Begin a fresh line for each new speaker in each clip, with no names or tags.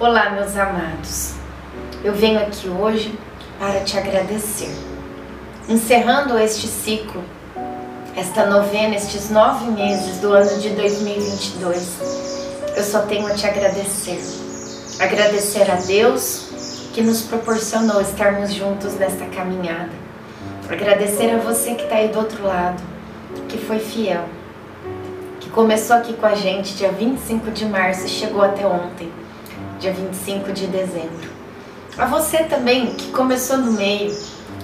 Olá, meus amados. Eu venho aqui hoje para te agradecer. Encerrando este ciclo, esta novena, estes nove meses do ano de 2022, eu só tenho a te agradecer. Agradecer a Deus que nos proporcionou estarmos juntos nesta caminhada. Agradecer a você que está aí do outro lado, que foi fiel, que começou aqui com a gente dia 25 de março e chegou até ontem dia 25 de dezembro. A você também que começou no meio,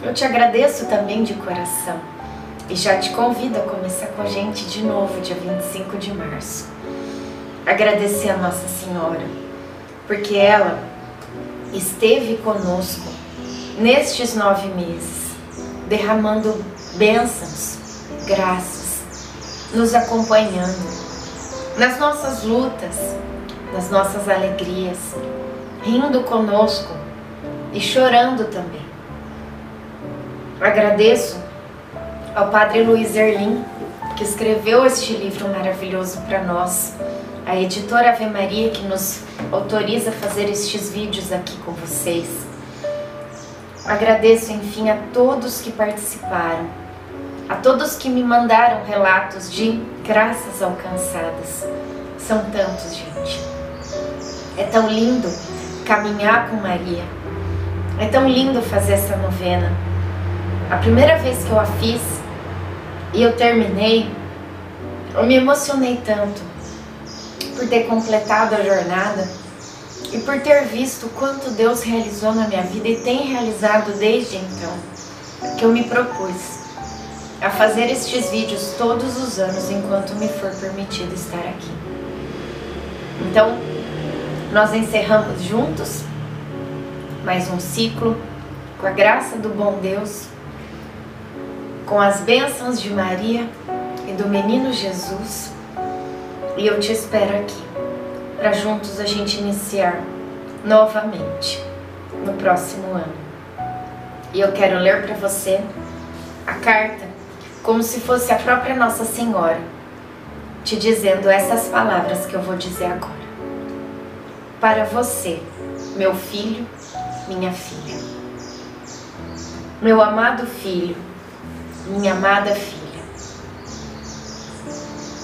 eu te agradeço também de coração e já te convido a começar com a gente de novo, dia 25 de março. Agradecer a Nossa Senhora, porque ela esteve conosco nestes nove meses, derramando bênçãos, graças, nos acompanhando nas nossas lutas, nas nossas alegrias, rindo conosco e chorando também. Agradeço ao Padre Luiz Erlim, que escreveu este livro maravilhoso para nós, a editora Ave Maria, que nos autoriza a fazer estes vídeos aqui com vocês. Agradeço, enfim, a todos que participaram, a todos que me mandaram relatos de graças alcançadas. São tantos, gente. É tão lindo caminhar com Maria. É tão lindo fazer essa novena. A primeira vez que eu a fiz e eu terminei, eu me emocionei tanto por ter completado a jornada e por ter visto quanto Deus realizou na minha vida e tem realizado desde então, que eu me propus a fazer estes vídeos todos os anos enquanto me for permitido estar aqui. Então, nós encerramos juntos mais um ciclo com a graça do bom Deus, com as bênçãos de Maria e do menino Jesus. E eu te espero aqui para juntos a gente iniciar novamente no próximo ano. E eu quero ler para você a carta como se fosse a própria Nossa Senhora te dizendo essas palavras que eu vou dizer agora para você, meu filho, minha filha. Meu amado filho, minha amada filha.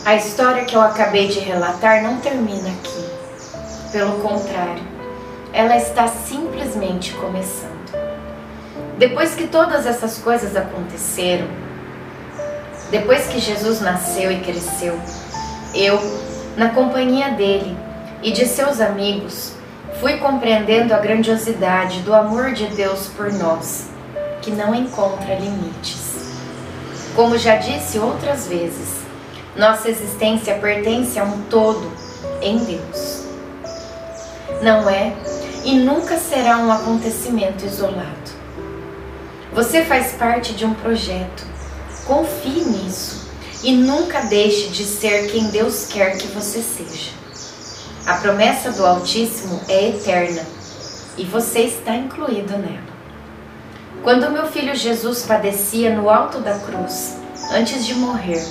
A história que eu acabei de relatar não termina aqui. Pelo contrário, ela está simplesmente começando. Depois que todas essas coisas aconteceram, depois que Jesus nasceu e cresceu, eu, na companhia dele, e de seus amigos, fui compreendendo a grandiosidade do amor de Deus por nós, que não encontra limites. Como já disse outras vezes, nossa existência pertence a um todo em Deus. Não é e nunca será um acontecimento isolado. Você faz parte de um projeto. Confie nisso e nunca deixe de ser quem Deus quer que você seja. A promessa do Altíssimo é eterna e você está incluído nela. Quando meu filho Jesus padecia no alto da cruz, antes de morrer,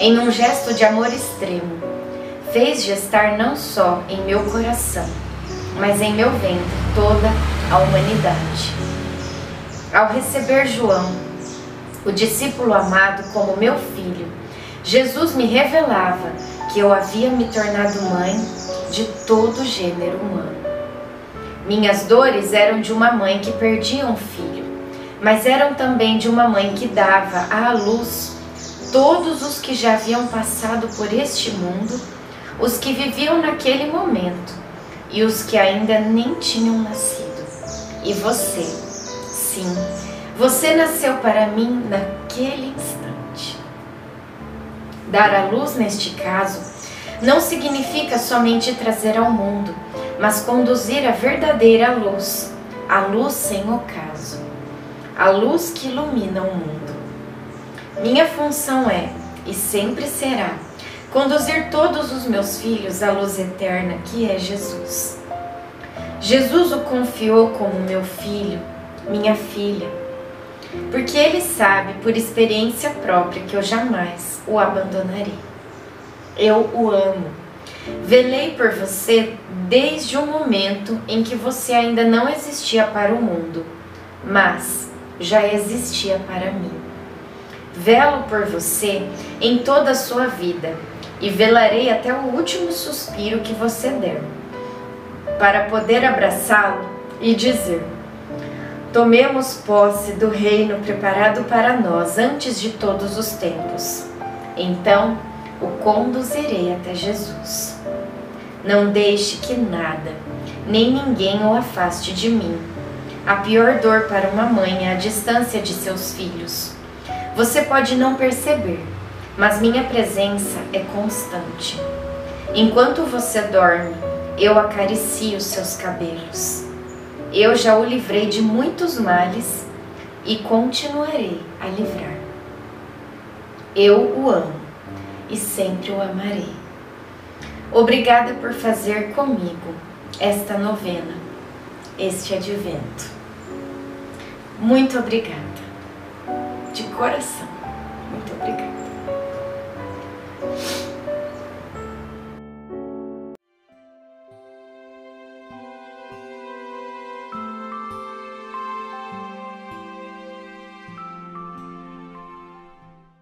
em um gesto de amor extremo, fez gestar não só em meu coração, mas em meu ventre toda a humanidade. Ao receber João, o discípulo amado, como meu filho, Jesus me revelava que eu havia me tornado mãe de todo o gênero humano. Minhas dores eram de uma mãe que perdia um filho, mas eram também de uma mãe que dava à luz todos os que já haviam passado por este mundo, os que viviam naquele momento e os que ainda nem tinham nascido. E você, sim, você nasceu para mim naquele instante. Dar à luz, neste caso, não significa somente trazer ao mundo, mas conduzir a verdadeira luz, a luz sem ocaso, a luz que ilumina o mundo. Minha função é, e sempre será, conduzir todos os meus filhos à luz eterna que é Jesus. Jesus o confiou como meu filho, minha filha, porque ele sabe por experiência própria que eu jamais o abandonarei. Eu o amo. Velei por você desde o momento em que você ainda não existia para o mundo, mas já existia para mim. Velo por você em toda a sua vida e velarei até o último suspiro que você der, para poder abraçá-lo e dizer: Tomemos posse do reino preparado para nós antes de todos os tempos. Então o conduzirei até Jesus. Não deixe que nada, nem ninguém o afaste de mim. A pior dor para uma mãe é a distância de seus filhos. Você pode não perceber, mas minha presença é constante. Enquanto você dorme, eu acaricio seus cabelos. Eu já o livrei de muitos males e continuarei a livrar. Eu o amo e sempre o amarei. Obrigada por fazer comigo esta novena, este advento. Muito obrigada, de coração.